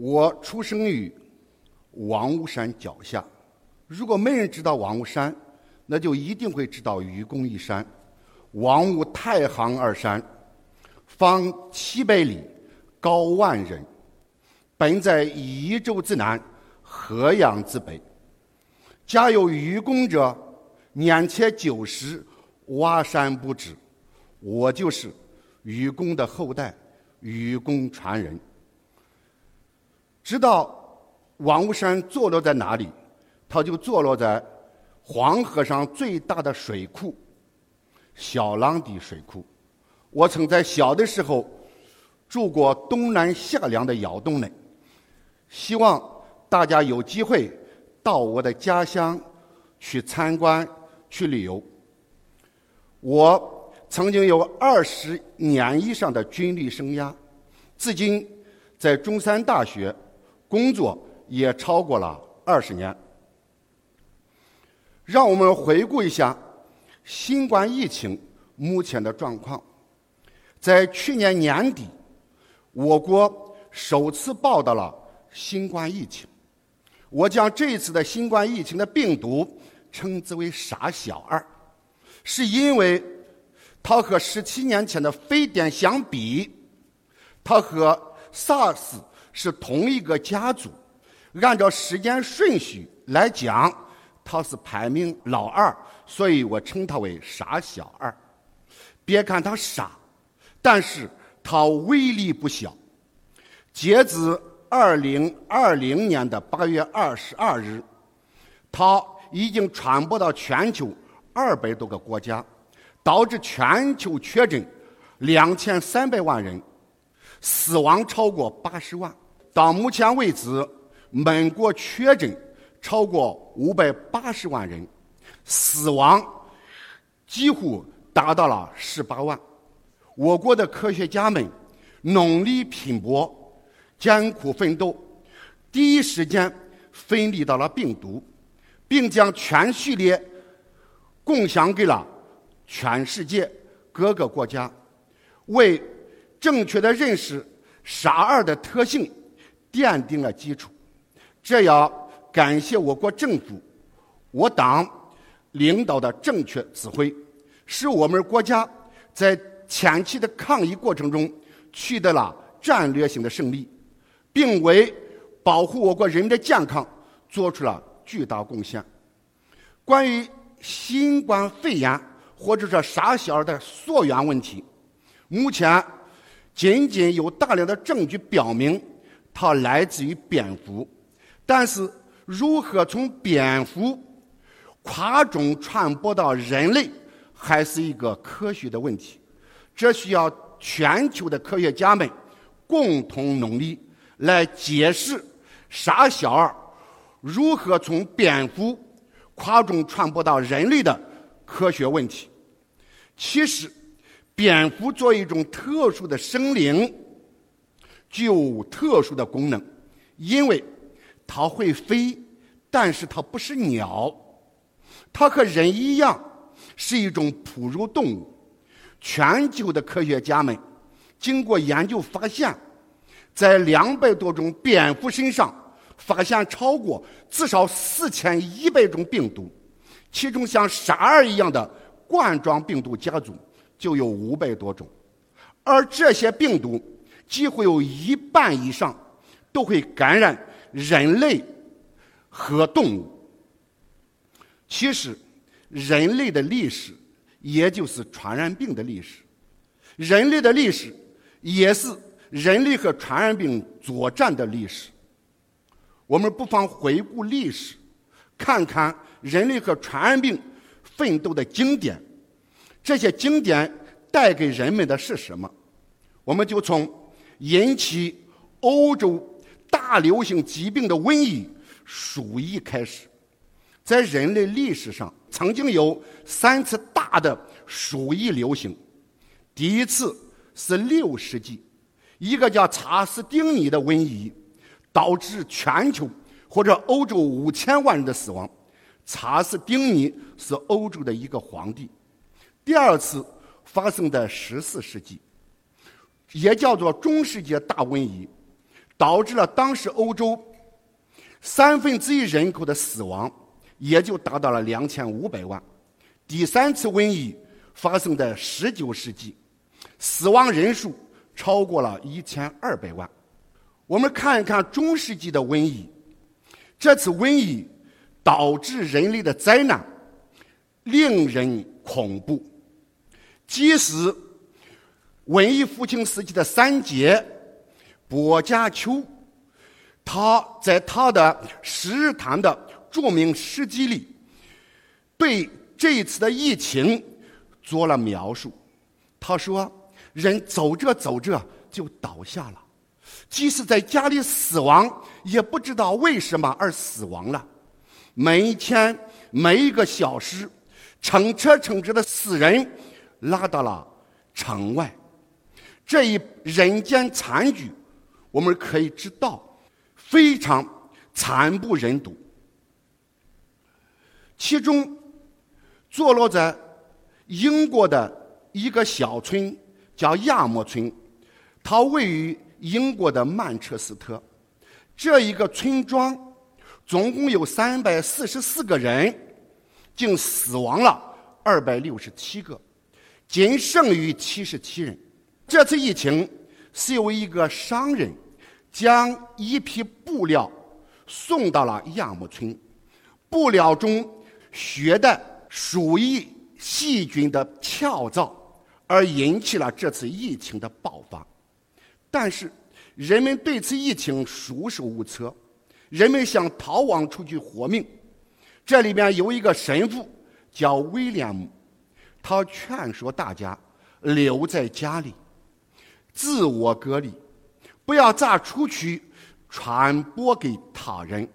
我出生于王屋山脚下。如果没人知道王屋山，那就一定会知道愚公移山。王屋太行二山，方七百里，高万仞，本在夷州之南，河阳之北。家有愚公者，年且九十，挖山不止。我就是愚公的后代，愚公传人。知道王屋山坐落在哪里，它就坐落在黄河上最大的水库——小浪底水库。我曾在小的时候住过东南夏梁的窑洞内，希望大家有机会到我的家乡去参观、去旅游。我曾经有二十年以上的军旅生涯，至今在中山大学。工作也超过了二十年。让我们回顾一下新冠疫情目前的状况。在去年年底，我国首次报道了新冠疫情。我将这一次的新冠疫情的病毒称之为“傻小二”，是因为它和十七年前的非典相比，它和 SARS。是同一个家族，按照时间顺序来讲，他是排名老二，所以我称他为“傻小二”。别看他傻，但是他威力不小。截至二零二零年的八月二十二日，他已经传播到全球二百多个国家，导致全球确诊两千三百万人，死亡超过八十万。到目前为止，美国确诊超过五百八十万人，死亡几乎达到了十八万。我国的科学家们努力拼搏、艰苦奋斗，第一时间分离到了病毒，并将全序列共享给了全世界各个国家，为正确的认识“傻二”的特性。奠定了基础，这要感谢我国政府、我党领导的正确指挥，使我们国家在前期的抗疫过程中取得了战略性的胜利，并为保护我国人民的健康做出了巨大贡献。关于新冠肺炎或者说“傻小儿”的溯源问题，目前仅仅有大量的证据表明。它来自于蝙蝠，但是如何从蝙蝠跨种传播到人类，还是一个科学的问题。这需要全球的科学家们共同努力来解释“傻小二”如何从蝙蝠跨种传播到人类的科学问题。其实，蝙蝠作为一种特殊的生灵。具有特殊的功能，因为它会飞，但是它不是鸟，它和人一样是一种哺乳动物。全球的科学家们经过研究发现，在两百多种蝙蝠身上发现超过至少四千一百种病毒，其中像沙儿一样的冠状病毒家族就有五百多种，而这些病毒。几乎有一半以上都会感染人类和动物。其实，人类的历史也就是传染病的历史，人类的历史也是人类和传染病作战的历史。我们不妨回顾历史，看看人类和传染病奋斗的经典。这些经典带给人们的是什么？我们就从。引起欧洲大流行疾病的瘟疫鼠疫开始。在人类历史上，曾经有三次大的鼠疫流行。第一次是六世纪，一个叫查斯丁尼的瘟疫，导致全球或者欧洲五千万人的死亡。查斯丁尼是欧洲的一个皇帝。第二次发生在十四世纪，也叫做中世纪大瘟疫，导致了当时欧洲三分之一人口的死亡，也就达到了两千五百万。第三次瘟疫发生在十九世纪，死亡人数超过了一千二百万。我们看一看中世纪的瘟疫，这次瘟疫。导致人类的灾难令人恐怖。即使文艺复兴时期的三杰薄伽丘，他在他的《十日谈》的著名诗集里，对这一次的疫情做了描述。他说：“人走着走着就倒下了，即使在家里死亡，也不知道为什么而死亡了。”每一天，每一个小时，乘车乘车的死人拉到了城外。这一人间惨剧，我们可以知道非常惨不忍睹。其中，坐落在英国的一个小村叫亚莫村，它位于英国的曼彻斯特。这一个村庄。总共有三百四十四个人，竟死亡了二百六十七个，仅剩余七十七人。这次疫情是由一个商人将一批布料送到了亚木村，布料中携带鼠疫细菌的跳蚤，而引起了这次疫情的爆发。但是人们对此疫情束手无策。人们想逃亡出去活命，这里面有一个神父叫威廉姆，他劝说大家留在家里，自我隔离，不要再出去传播给他人。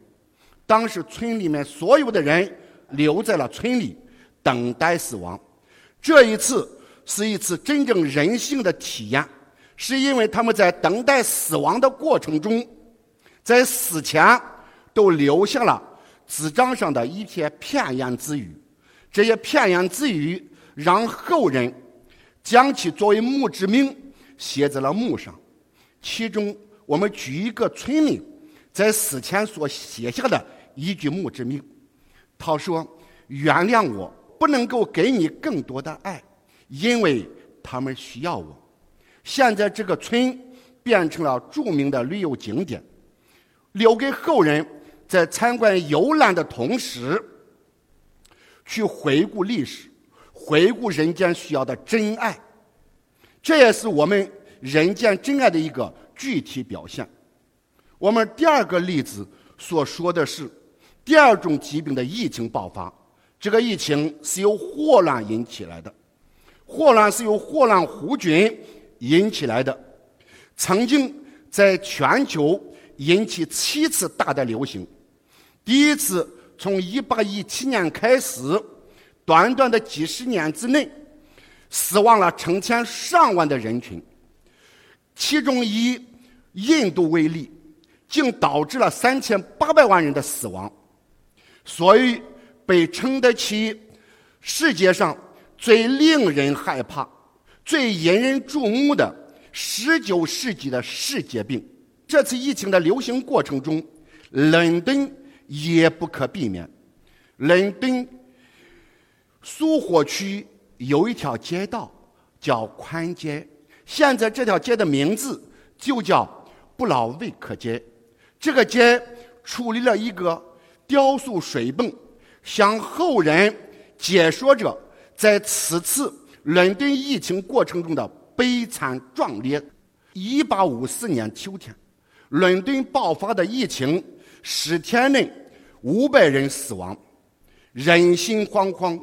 当时村里面所有的人留在了村里，等待死亡。这一次是一次真正人性的体验，是因为他们在等待死亡的过程中。在死前，都留下了纸张上的一些片言之语。这些片言之语让后人将其作为墓志铭写在了墓上。其中，我们举一个村民在死前所写下的一句墓志铭：“他说，原谅我不能够给你更多的爱，因为他们需要我。”现在，这个村变成了著名的旅游景点。留给后人在参观游览的同时，去回顾历史，回顾人间需要的真爱。这也是我们人间真爱的一个具体表现。我们第二个例子所说的是第二种疾病的疫情爆发。这个疫情是由霍乱引起来的，霍乱是由霍乱弧菌引起来的，曾经在全球。引起七次大的流行，第一次从一八一七年开始，短短的几十年之内，死亡了成千上万的人群。其中以印度为例，竟导致了三千八百万人的死亡，所以被称得起世界上最令人害怕、最引人注目的十九世纪的世界病。这次疫情的流行过程中，伦敦也不可避免。伦敦苏活区有一条街道叫宽街，现在这条街的名字就叫布劳威克街。这个街矗立了一个雕塑水泵，向后人解说着在此次伦敦疫情过程中的悲惨壮烈。一八五四年秋天。伦敦爆发的疫情，十天内五百人死亡，人心惶惶，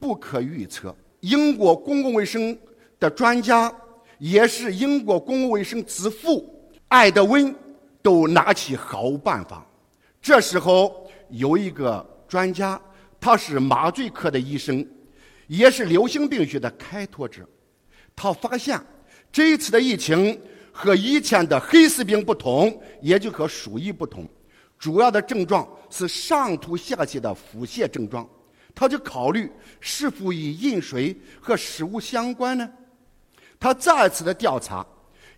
不可预测。英国公共卫生的专家，也是英国公共卫生之父艾德温，都拿起毫无办法。这时候有一个专家，他是麻醉科的医生，也是流行病学的开拓者。他发现这一次的疫情和以前的黑死病不同，也就和鼠疫不同，主要的症状是上吐下泻的腹泻症状。他就考虑是否与饮水和食物相关呢？他再次的调查，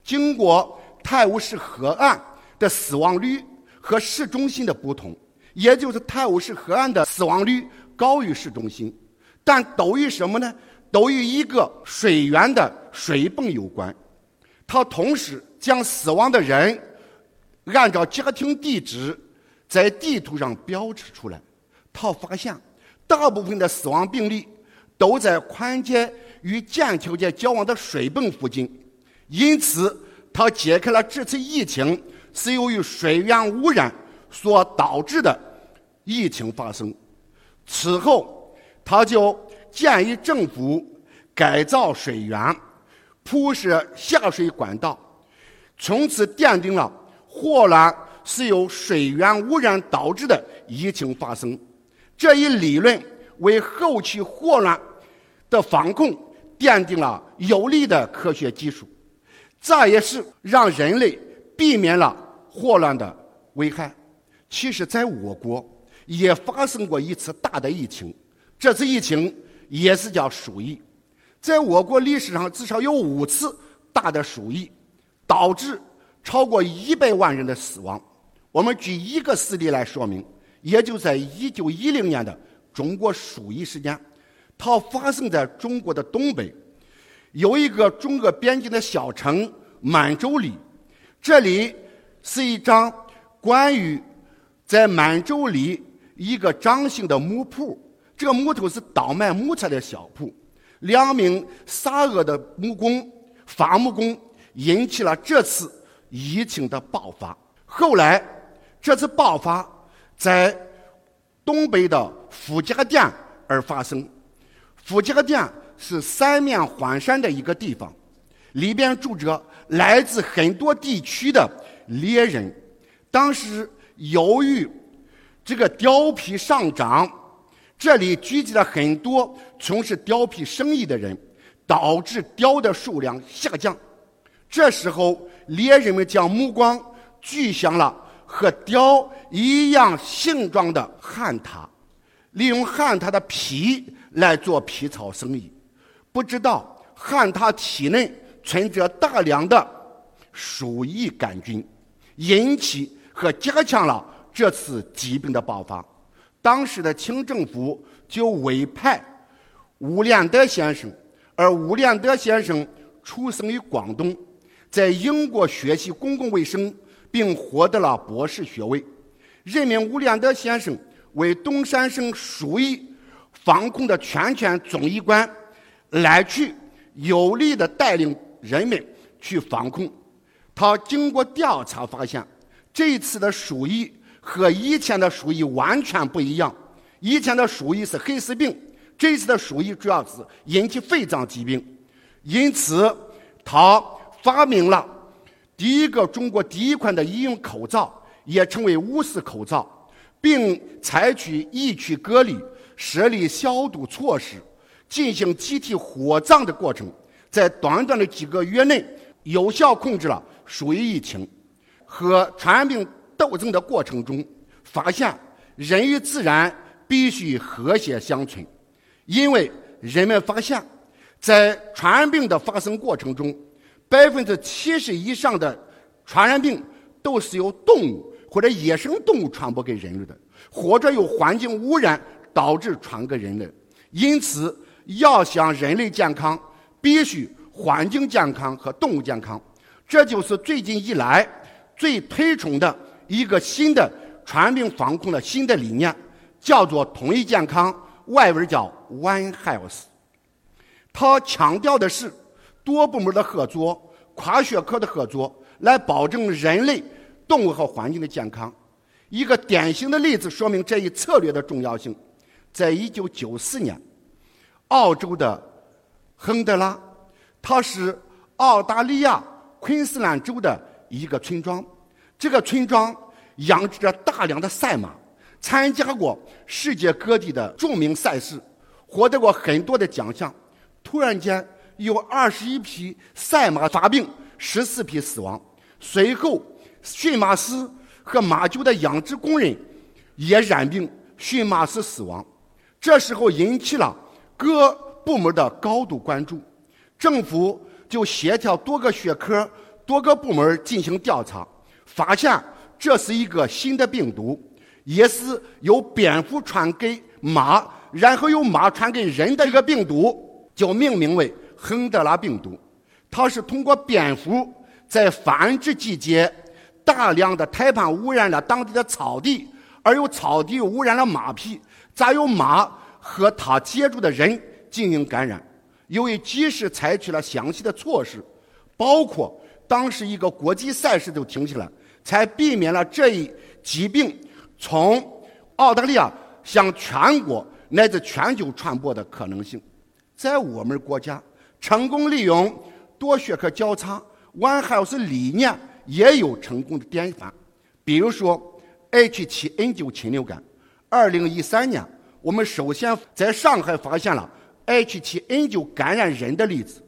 经过泰晤士河岸的死亡率和市中心的不同，也就是泰晤士河岸的死亡率高于市中心，但都与什么呢？都与一个水源的水泵有关。他同时将死亡的人按照家庭地址在地图上标志出来。他发现。大部分的死亡病例都在宽街与剑桥街交往的水泵附近，因此他解开了这次疫情是由于水源污染所导致的疫情发生。此后，他就建议政府改造水源，铺设下水管道，从此奠定了霍乱是由水源污染导致的疫情发生。这一理论为后期霍乱的防控奠定了有力的科学基础，这也是让人类避免了霍乱的危害。其实，在我国也发生过一次大的疫情，这次疫情也是叫鼠疫。在我国历史上，至少有五次大的鼠疫，导致超过一百万人的死亡。我们举一个事例来说明。也就在一九一零年的中国鼠疫事件，它发生在中国的东北，有一个中俄边境的小城满洲里，这里是一张关于在满洲里一个张姓的木铺，这个木头是倒卖木材的小铺，两名杀恶的木工伐木工引起了这次疫情的爆发。后来这次爆发。在东北的傅家店而发生。傅家店是三面环山的一个地方，里边住着来自很多地区的猎人。当时由于这个貂皮上涨，这里聚集了很多从事貂皮生意的人，导致貂的数量下降。这时候，猎人们将目光聚向了。和雕一样形状的旱獭，利用旱獭的皮来做皮草生意。不知道旱獭体内存着大量的鼠疫杆菌，引起和加强了这次疾病的爆发。当时的清政府就委派吴连德先生，而吴连德先生出生于广东，在英国学习公共卫生。并获得了博士学位，任命吴连德先生为东三省鼠疫防控的全权总医官，来去有力的带领人们去防控。他经过调查发现，这次的鼠疫和以前的鼠疫完全不一样。以前的鼠疫是黑死病，这次的鼠疫主要是引起肺脏疾病。因此，他发明了。第一个中国第一款的医用口罩，也称为无丝口罩，并采取疫区隔离、设立消毒措施，进行集体火葬的过程，在短短的几个月内，有效控制了鼠疫疫情。和传染病斗争的过程中，发现人与自然必须和谐相处，因为人们发现，在传染病的发生过程中。百分之七十以上的传染病都是由动物或者野生动物传播给人类的，或者由环境污染导致传给人类。因此，要想人类健康，必须环境健康和动物健康。这就是最近以来最推崇的一个新的传染病防控的新的理念，叫做统一健康，外文叫 One Health。它强调的是。多部门的合作、跨学科的合作，来保证人类、动物和环境的健康。一个典型的例子说明这一策略的重要性。在一九九四年，澳洲的亨德拉，它是澳大利亚昆士兰州的一个村庄，这个村庄养殖着大量的赛马，参加过世界各地的著名赛事，获得过很多的奖项。突然间，有二十一匹赛马发病，十四匹死亡。随后，驯马师和马厩的养殖工人也染病，驯马师死亡。这时候引起了各部门的高度关注，政府就协调多个学科、多个部门进行调查，发现这是一个新的病毒，也是由蝙蝠传给马，然后由马传给人的一个病毒，就命名为亨德拉病毒。它是通过蝙蝠在繁殖季节大量的胎盘污染了当地的草地，而又草地污染了马匹。再由马和它接触的人进行感染。由于及时采取了详细的措施，包括当时一个国际赛事都停下来，才避免了这一疾病从澳大利亚向全国乃至全球传播的可能性。在我们国家，成功利用多学科交叉 One Health 理念也有成功的典范，比如说 H7N9 禽流感。二零一三年，我们首先在上海发现了 H7N9 感染人的例子。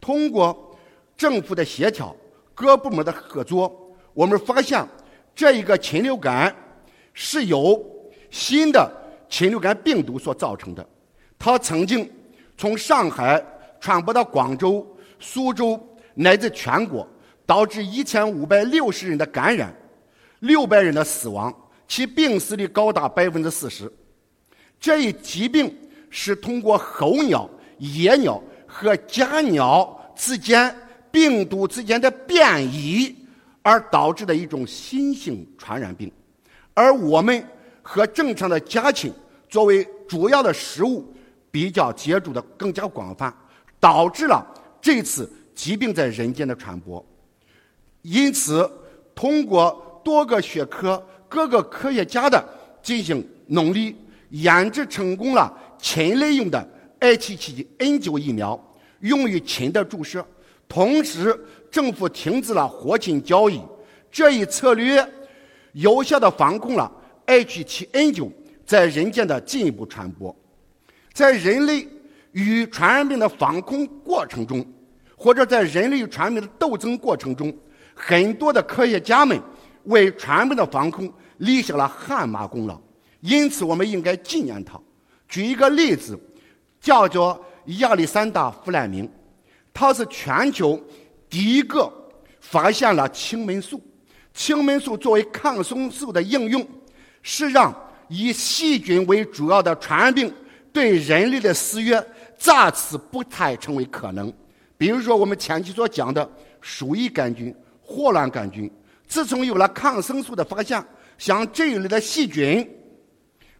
通过政府的协调、各部门的合作，我们发现这一个禽流感是由新的禽流感病毒所造成的。它曾经从上海传播到广州、苏州乃至全国，导致一千五百六十人的感染，六百人的死亡。其病死率高达百分之四十。这一疾病是通过候鸟、野鸟和家鸟之间病毒之间的变异而导致的一种新型传染病。而我们和正常的家禽作为主要的食物比较接触的更加广泛，导致了这次疾病在人间的传播。因此，通过多个学科。各个科学家的进行努力，研制成功了禽类用的 H7N9 疫苗，用于禽的注射。同时，政府停止了活禽交易。这一策略有效地防控了 H7N9 在人间的进一步传播。在人类与传染病的防控过程中，或者在人类与传染病的斗争过程中，很多的科学家们为传染病的防控。立下了汗马功劳，因此我们应该纪念他。举一个例子，叫做亚历山大·弗莱明，他是全球第一个发现了青霉素。青霉素作为抗生素的应用，是让以细菌为主要的传染病对人类的肆虐再次不太成为可能。比如说，我们前期所讲的鼠疫杆菌、霍乱杆菌，自从有了抗生素的发现。像这一类的细菌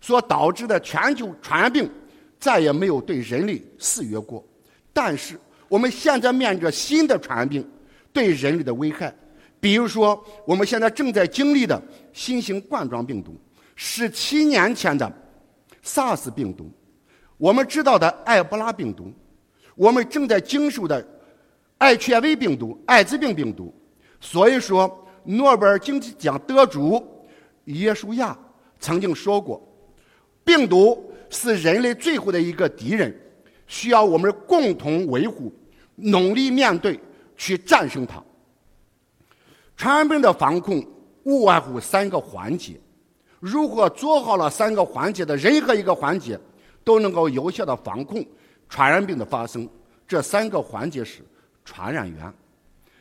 所导致的全球传染病，再也没有对人类肆虐过。但是我们现在面临着新的传染病对人类的危害，比如说我们现在正在经历的新型冠状病毒，十七年前的 SARS 病毒，我们知道的埃博拉病毒，我们正在经受的 HIV 病毒、艾滋病病毒。所以说，诺贝尔经济奖得主。耶稣亚曾经说过：“病毒是人类最后的一个敌人，需要我们共同维护，努力面对，去战胜它。”传染病的防控无外乎三个环节，如果做好了三个环节的任何一个环节，都能够有效的防控传染病的发生。这三个环节是传染源，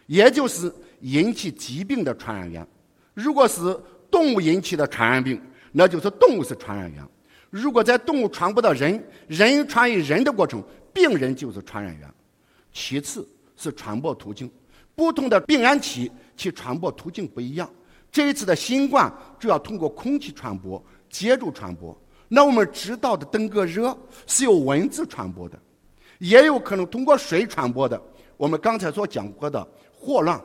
也就是引起疾病的传染源。如果是动物引起的传染病，那就是动物是传染源。如果在动物传播到人，人传于人的过程，病人就是传染源。其次是传播途径，不同的病原体其传播途径不一样。这一次的新冠主要通过空气传播、接触传播。那我们知道的登革热是由蚊子传播的，也有可能通过水传播的。我们刚才所讲过的霍乱。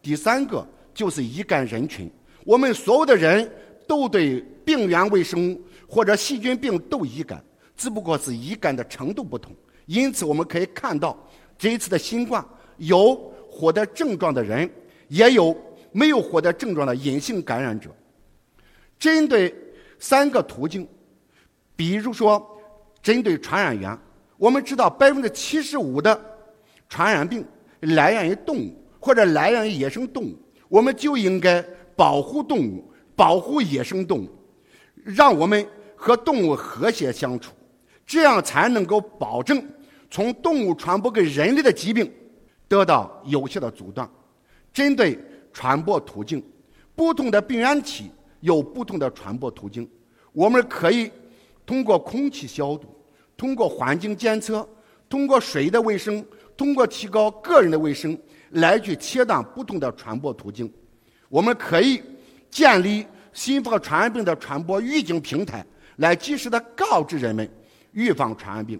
第三个就是乙肝人群。我们所有的人都对病原微生物或者细菌病都易感，只不过是易感的程度不同。因此，我们可以看到这一次的新冠有获得症状的人，也有没有获得症状的隐性感染者。针对三个途径，比如说针对传染源，我们知道百分之七十五的传染病来源于动物或者来源于野生动物，我们就应该保护动物，保护野生动物，让我们和动物和谐相处，这样才能够保证从动物传播给人类的疾病得到有效的阻断。针对传播途径，不同的病原体有不同的传播途径，我们可以通过空气消毒，通过环境监测，通过水的卫生，通过提高个人的卫生来去切断不同的传播途径。我们可以建立新发传染病的传播预警平台，来及时的告知人们预防传染病。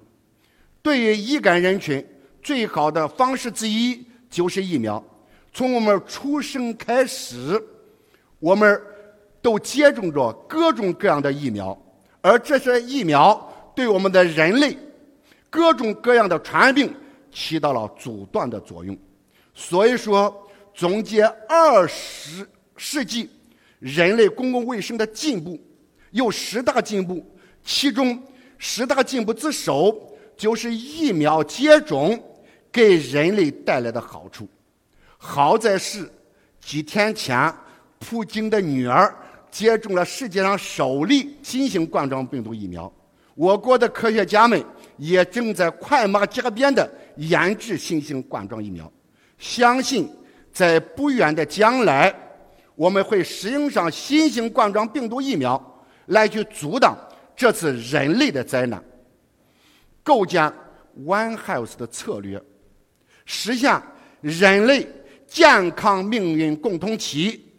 对于易感人群，最好的方式之一就是疫苗。从我们出生开始，我们都接种着各种各样的疫苗，而这些疫苗对我们的人类各种各样的传染病起到了阻断的作用。所以说，总结二十世纪人类公共卫生的进步，有十大进步，其中十大进步之首就是疫苗接种给人类带来的好处。好在是几天前，普京的女儿接种了世界上首例新型冠状病毒疫苗。我国的科学家们也正在快马加鞭地研制新型冠状疫苗。相信在不远的将来，我们会使用上新型冠状病毒疫苗来去阻挡这次人类的灾难，构建 One Health 的策略，实现人类。健康命运共同体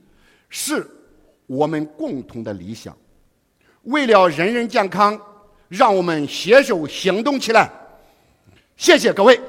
是我们共同的理想。为了人人健康，让我们携手行动起来。谢谢各位。